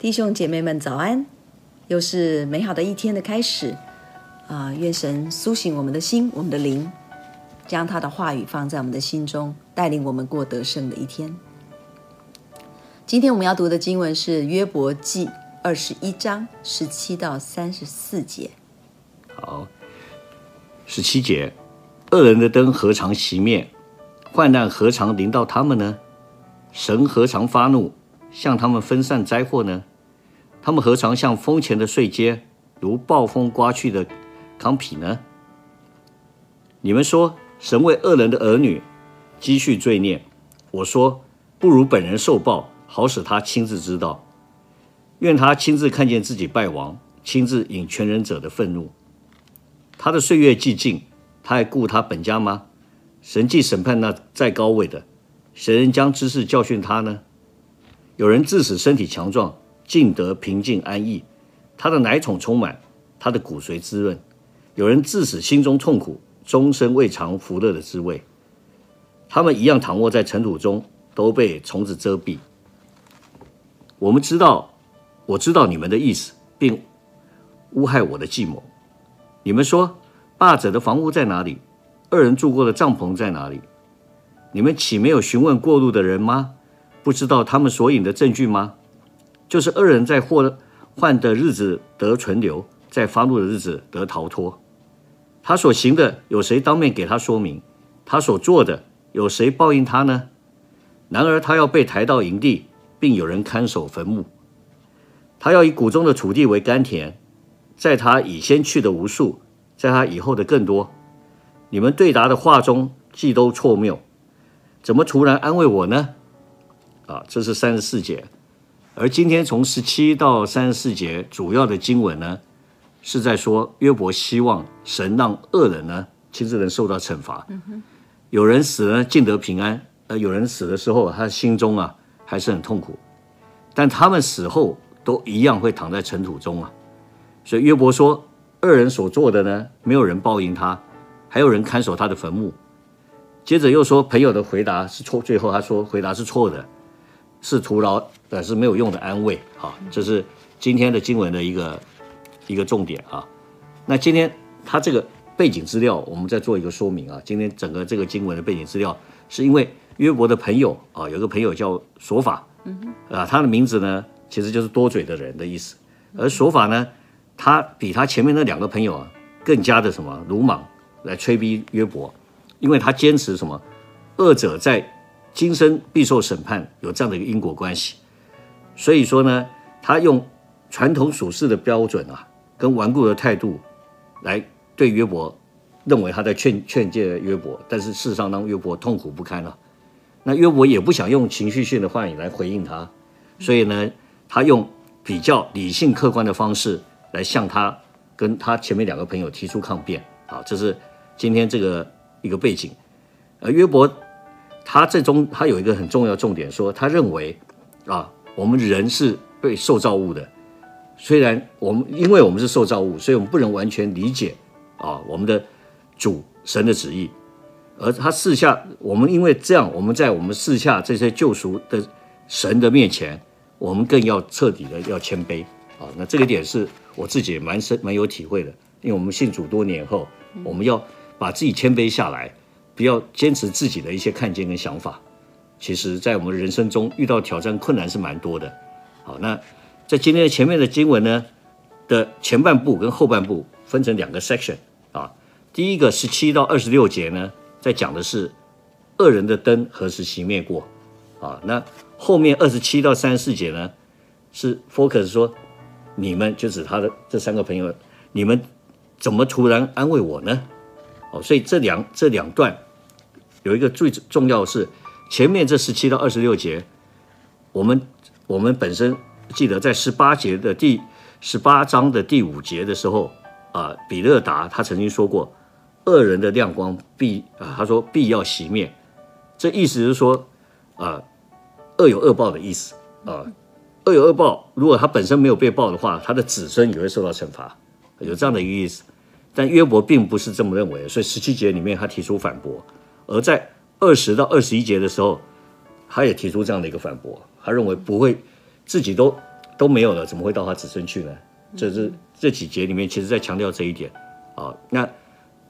弟兄姐妹们，早安！又是美好的一天的开始啊！愿神苏醒我们的心，我们的灵，将他的话语放在我们的心中，带领我们过得胜的一天。今天我们要读的经文是约伯记二十一章十七到三十四节。好，十七节，恶人的灯何尝熄灭？患难何尝临到他们呢？神何尝发怒，向他们分散灾祸呢？他们何尝像风前的碎秸，如暴风刮去的糠皮呢？你们说，神为恶人的儿女积蓄罪孽，我说，不如本人受报，好使他亲自知道。愿他亲自看见自己败亡，亲自引全人者的愤怒。他的岁月既尽，他还顾他本家吗？神既审判那在高位的，谁人将知识教训他呢？有人自使身体强壮。尽得平静安逸，他的奶宠充满，他的骨髓滋润。有人自使心中痛苦，终身未尝福乐的滋味。他们一样躺卧在尘土中，都被虫子遮蔽。我们知道，我知道你们的意思，并诬害我的计谋。你们说，霸者的房屋在哪里？二人住过的帐篷在哪里？你们岂没有询问过路的人吗？不知道他们所引的证据吗？就是恶人在祸患的日子得存留，在发怒的日子得逃脱。他所行的有谁当面给他说明？他所做的有谁报应他呢？然而他要被抬到营地，并有人看守坟墓。他要以谷中的土地为甘甜，在他以先去的无数，在他以后的更多。你们对答的话中既都错谬，怎么突然安慰我呢？啊，这是三十四节。而今天从十七到三十四节主要的经文呢，是在说约伯希望神让恶人呢亲自能受到惩罚。有人死呢尽得平安，呃，有人死的时候他心中啊还是很痛苦，但他们死后都一样会躺在尘土中啊。所以约伯说，恶人所做的呢，没有人报应他，还有人看守他的坟墓。接着又说朋友的回答是错，最后他说回答是错的。是徒劳，但是没有用的安慰啊！这是今天的经文的一个一个重点啊。那今天他这个背景资料，我们再做一个说明啊。今天整个这个经文的背景资料，是因为约伯的朋友啊，有个朋友叫索法，啊，他的名字呢，其实就是多嘴的人的意思。而索法呢，他比他前面那两个朋友啊，更加的什么鲁莽来催逼约伯，因为他坚持什么，恶者在。今生必受审判，有这样的一个因果关系，所以说呢，他用传统属世的标准啊，跟顽固的态度来对约伯，认为他在劝劝诫约伯，但是事实上让约伯痛苦不堪了。那约伯也不想用情绪性的话语来回应他，所以呢，他用比较理性客观的方式来向他跟他前面两个朋友提出抗辩。啊，这是今天这个一个背景，而约伯。他最终他有一个很重要的重点，说他认为啊，我们人是被受造物的，虽然我们因为我们是受造物，所以我们不能完全理解啊我们的主神的旨意，而他四下我们因为这样，我们在我们四下这些救赎的神的面前，我们更要彻底的要谦卑啊。那这个点是我自己蛮深蛮有体会的，因为我们信主多年后，我们要把自己谦卑下来。不要坚持自己的一些看见跟想法，其实，在我们人生中遇到挑战困难是蛮多的。好，那在今天的前面的经文呢的前半部跟后半部分成两个 section 啊。第一个十七到二十六节呢，在讲的是恶人的灯何时熄灭过啊？那后面二十七到三十四节呢，是 focus 说你们就指他的这三个朋友，你们怎么突然安慰我呢？哦，所以这两这两段。有一个最重要的是，前面这十七到二十六节，我们我们本身记得在十八节的第十八章的第五节的时候啊，比勒达他曾经说过，恶人的亮光必啊，他说必要熄灭，这意思是说啊，恶有恶报的意思啊，恶有恶报，如果他本身没有被报的话，他的子孙也会受到惩罚，有这样的一个意思。但约伯并不是这么认为，所以十七节里面他提出反驳。而在二十到二十一节的时候，他也提出这样的一个反驳，他认为不会，自己都都没有了，怎么会到他子孙去呢？这是这几节里面，其实在强调这一点啊。那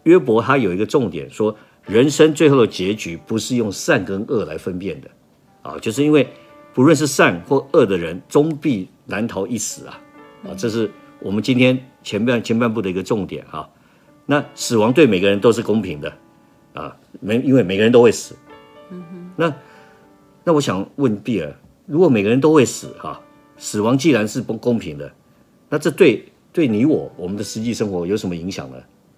约伯他有一个重点，说人生最后的结局不是用善跟恶来分辨的啊，就是因为不论是善或恶的人，终必难逃一死啊啊！这是我们今天前半前半部的一个重点啊。那死亡对每个人都是公平的啊，没因为每个人都会死。嗯哼。那那我想问比尔，如果每个人都会死哈，死亡既然是不公平的，那这对对你我我们的实际生活有什么影响呢？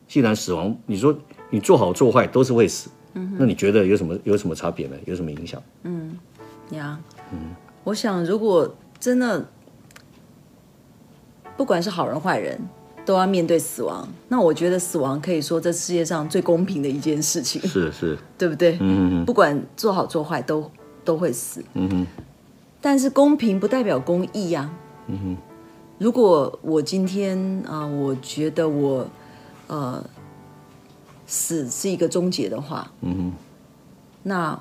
既然死亡，你说你做好做坏都是会死，嗯，那你觉得有什么有什么差别呢？有什么影响？嗯，呀，嗯，我想如果真的不管是好人坏人，都要面对死亡，那我觉得死亡可以说这世界上最公平的一件事情，是是，对不对？嗯嗯，不管做好做坏都都会死，嗯哼。但是公平不代表公义呀，嗯哼。如果我今天啊、呃，我觉得我。呃，死是一个终结的话，嗯哼，那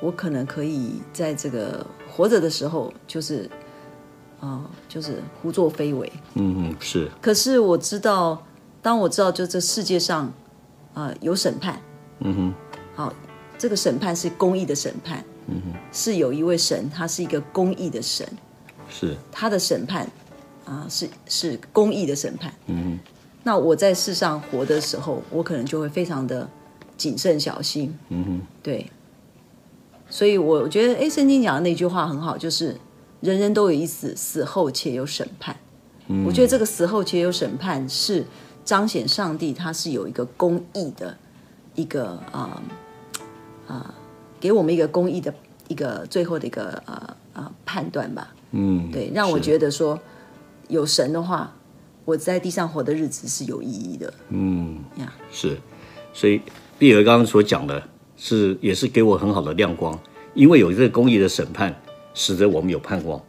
我可能可以在这个活着的时候，就是啊、呃，就是胡作非为，嗯哼，是。可是我知道，当我知道就这世界上啊、呃、有审判，嗯哼，好，这个审判是公义的审判，嗯哼，是有一位神，他是一个公义的神，是他的审判啊、呃，是是公义的审判，嗯哼。那我在世上活的时候，我可能就会非常的谨慎小心。嗯哼，对。所以我觉得，哎，圣经讲的那句话很好，就是人人都有一死，死后且有审判。嗯。我觉得这个死后且有审判是彰显上帝他是有一个公义的一个啊啊、呃呃，给我们一个公义的一个最后的一个呃呃、判断吧。嗯。对，让我觉得说有神的话。我在地上活的日子是有意义的。嗯呀，是，所以碧儿刚刚所讲的是，也是给我很好的亮光，因为有这个公义的审判，使得我们有盼望。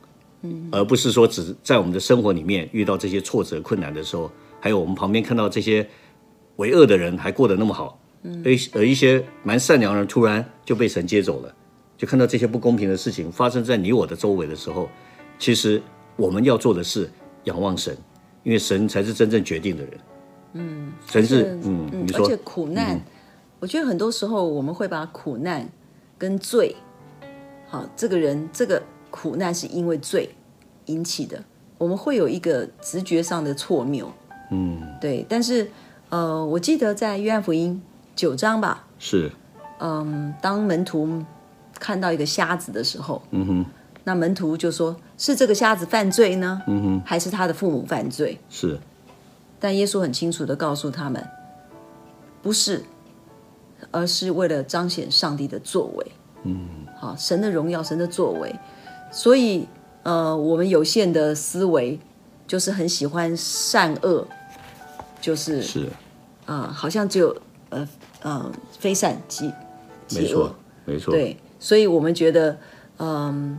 嗯，而不是说只在我们的生活里面遇到这些挫折困难的时候，还有我们旁边看到这些为恶的人还过得那么好，嗯，而而一些蛮善良的人突然就被神接走了，就看到这些不公平的事情发生在你我的周围的时候，其实我们要做的是仰望神。因为神才是真正决定的人，嗯，神是，嗯，嗯，你说，而且苦难，嗯，我觉得很多时候我们会把苦难跟罪，好，这个人这个苦难是因为罪引起的，我们会有一个直觉上的错谬，嗯，对，但是呃，我记得在约翰福音九章吧，是，嗯，当门徒看到一个瞎子的时候，嗯哼。那门徒就说：“是这个瞎子犯罪呢，嗯哼，还是他的父母犯罪？”是，但耶稣很清楚的告诉他们：“不是，而是为了彰显上帝的作为。”嗯，好，神的荣耀，神的作为。所以，呃，我们有限的思维就是很喜欢善恶，就是是啊、呃，好像只有呃呃非善即即恶，没错，对，所以我们觉得，嗯、呃。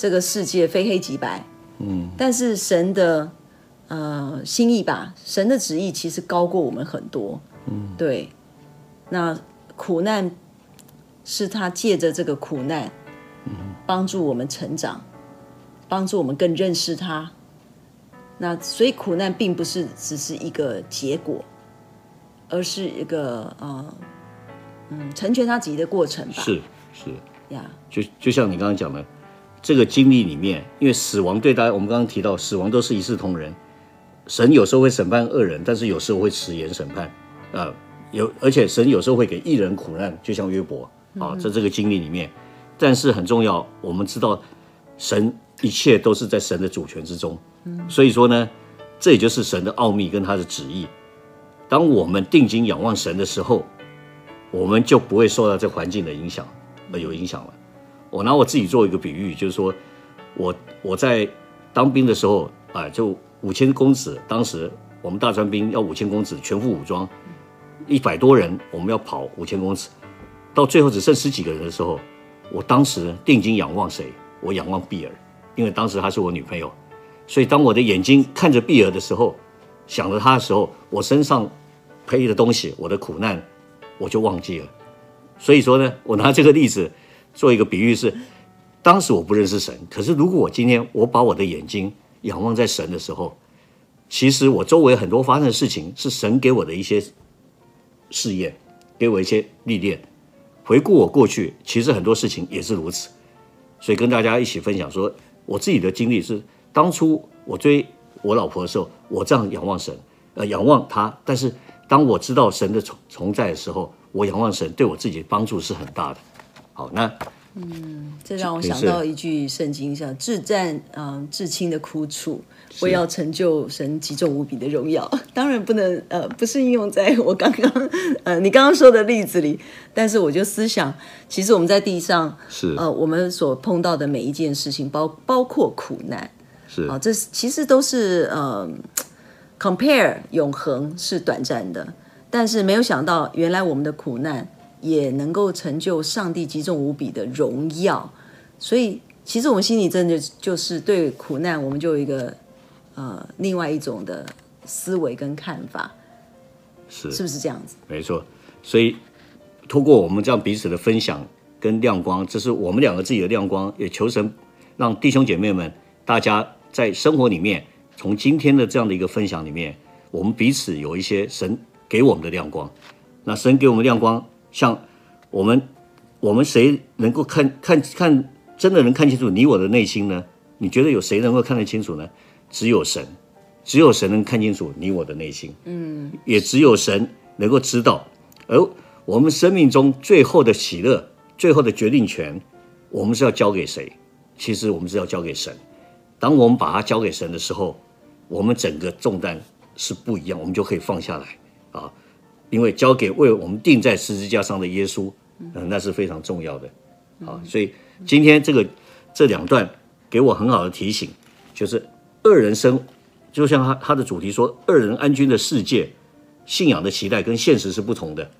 这个世界非黑即白，嗯，但是神的呃心意吧，神的旨意其实高过我们很多，嗯，对。那苦难是他借着这个苦难，嗯，帮助我们成长，帮助我们更认识他。那所以苦难并不是只是一个结果，而是一个呃嗯成全他自己的过程吧。是是呀.就就像你刚刚讲的。这个经历里面，因为死亡对大家，我们刚刚提到，死亡都是一视同仁。神有时候会审判恶人，但是有时候会迟延审判。啊、呃，有而且神有时候会给义人苦难，就像约伯啊，在这个经历里面。但是很重要，我们知道神一切都是在神的主权之中。所以说呢，这也就是神的奥秘跟他的旨意。当我们定睛仰望神的时候，我们就不会受到这环境的影响而有影响了。我拿我自己做一个比喻，就是说，我我在当兵的时候啊，就五千公尺，当时我们大专兵要五千公尺，全副武装，一百多人，我们要跑五千公尺，到最后只剩十几个人的时候，我当时定睛仰望谁？我仰望碧儿，因为当时她是我女朋友，所以当我的眼睛看着碧儿的时候，想着她的时候，我身上背的东西，我的苦难，我就忘记了。所以说呢，我拿这个例子。做一个比喻是，当时我不认识神，可是如果我今天我把我的眼睛仰望在神的时候，其实我周围很多发生的事情是神给我的一些试验，给我一些历练。回顾我过去，其实很多事情也是如此。所以跟大家一起分享说，我自己的经历是，当初我追我老婆的时候，我这样仰望神，呃，仰望他。但是当我知道神的存存在的时候，我仰望神，对我自己帮助是很大的。好，那。嗯，这让我想到一句圣经上：“至暂嗯、呃、至亲的苦楚，为要成就神极重无比的荣耀。”当然不能呃，不是应用在我刚刚 呃你刚刚说的例子里，但是我就思想，其实我们在地上是。呃，我们所碰到的每一件事情，包包括苦难，是。啊、呃，这其实都是呃，compare 永恒是短暂的，但是没有想到，原来我们的苦难。也能够成就上帝极重无比的荣耀，所以其实我们心里真的就是对苦难，我们就有一个呃另外一种的思维跟看法，是是不是这样子？没错，所以通过我们这样彼此的分享跟亮光，这是我们两个自己的亮光，也求神让弟兄姐妹们大家在生活里面，从今天的这样的一个分享里面，我们彼此有一些神给我们的亮光，那神给我们亮光。像我们，我们谁能够看看看，真的能看清楚你我的内心呢？你觉得有谁能够看得清楚呢？只有神，只有神能看清楚你我的内心。嗯，也只有神能够知道。而我们生命中最后的喜乐、最后的决定权，我们是要交给谁？其实我们是要交给神。当我们把它交给神的时候，我们整个重担是不一样，我们就可以放下来啊。因为交给为我们钉在十字架上的耶稣，嗯、呃，那是非常重要的，好，所以今天这个这两段给我很好的提醒，就是二人生，就像他他的主题说，二人安居的世界，信仰的期待跟现实是不同的。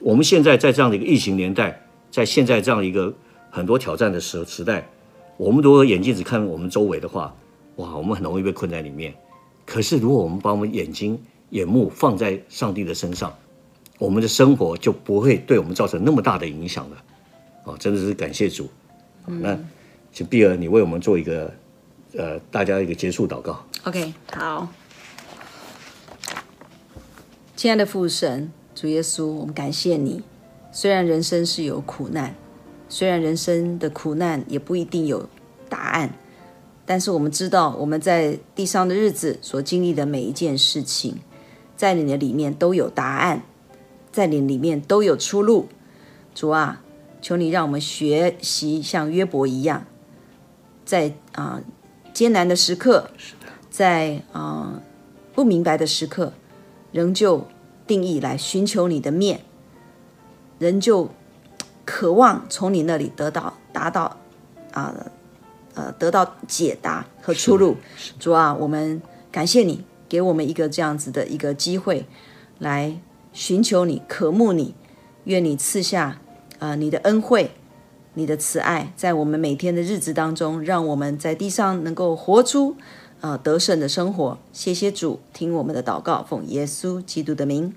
我们现在在这样的一个疫情年代，在现在这样一个很多挑战的时时代，我们如果眼睛只看我们周围的话，哇，我们很容易被困在里面。可是如果我们把我们眼睛眼目放在上帝的身上，我们的生活就不会对我们造成那么大的影响了。哦，真的是感谢主。那请碧儿，你为我们做一个呃，大家一个结束祷告。OK，好。亲爱的父神，主耶稣，我们感谢你。虽然人生是有苦难，虽然人生的苦难也不一定有答案，但是我们知道我们在地上的日子所经历的每一件事情。在你的里面都有答案，在你里面都有出路。主啊，求你让我们学习像约伯一样，在啊、呃、艰难的时刻，在啊、呃、不明白的时刻，仍旧定义来寻求你的面，仍旧渴望从你那里得到达到啊呃，呃得到解答和出路。主啊，我们感谢你。给我们一个这样子的一个机会，来寻求你、渴慕你，愿你赐下啊、呃、你的恩惠、你的慈爱，在我们每天的日子当中，让我们在地上能够活出啊、呃、得胜的生活。谢谢主，听我们的祷告，奉耶稣基督的名，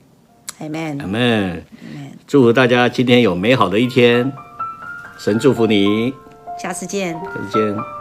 阿门。阿门。祝福大家今天有美好的一天，神祝福你，下次见，再见。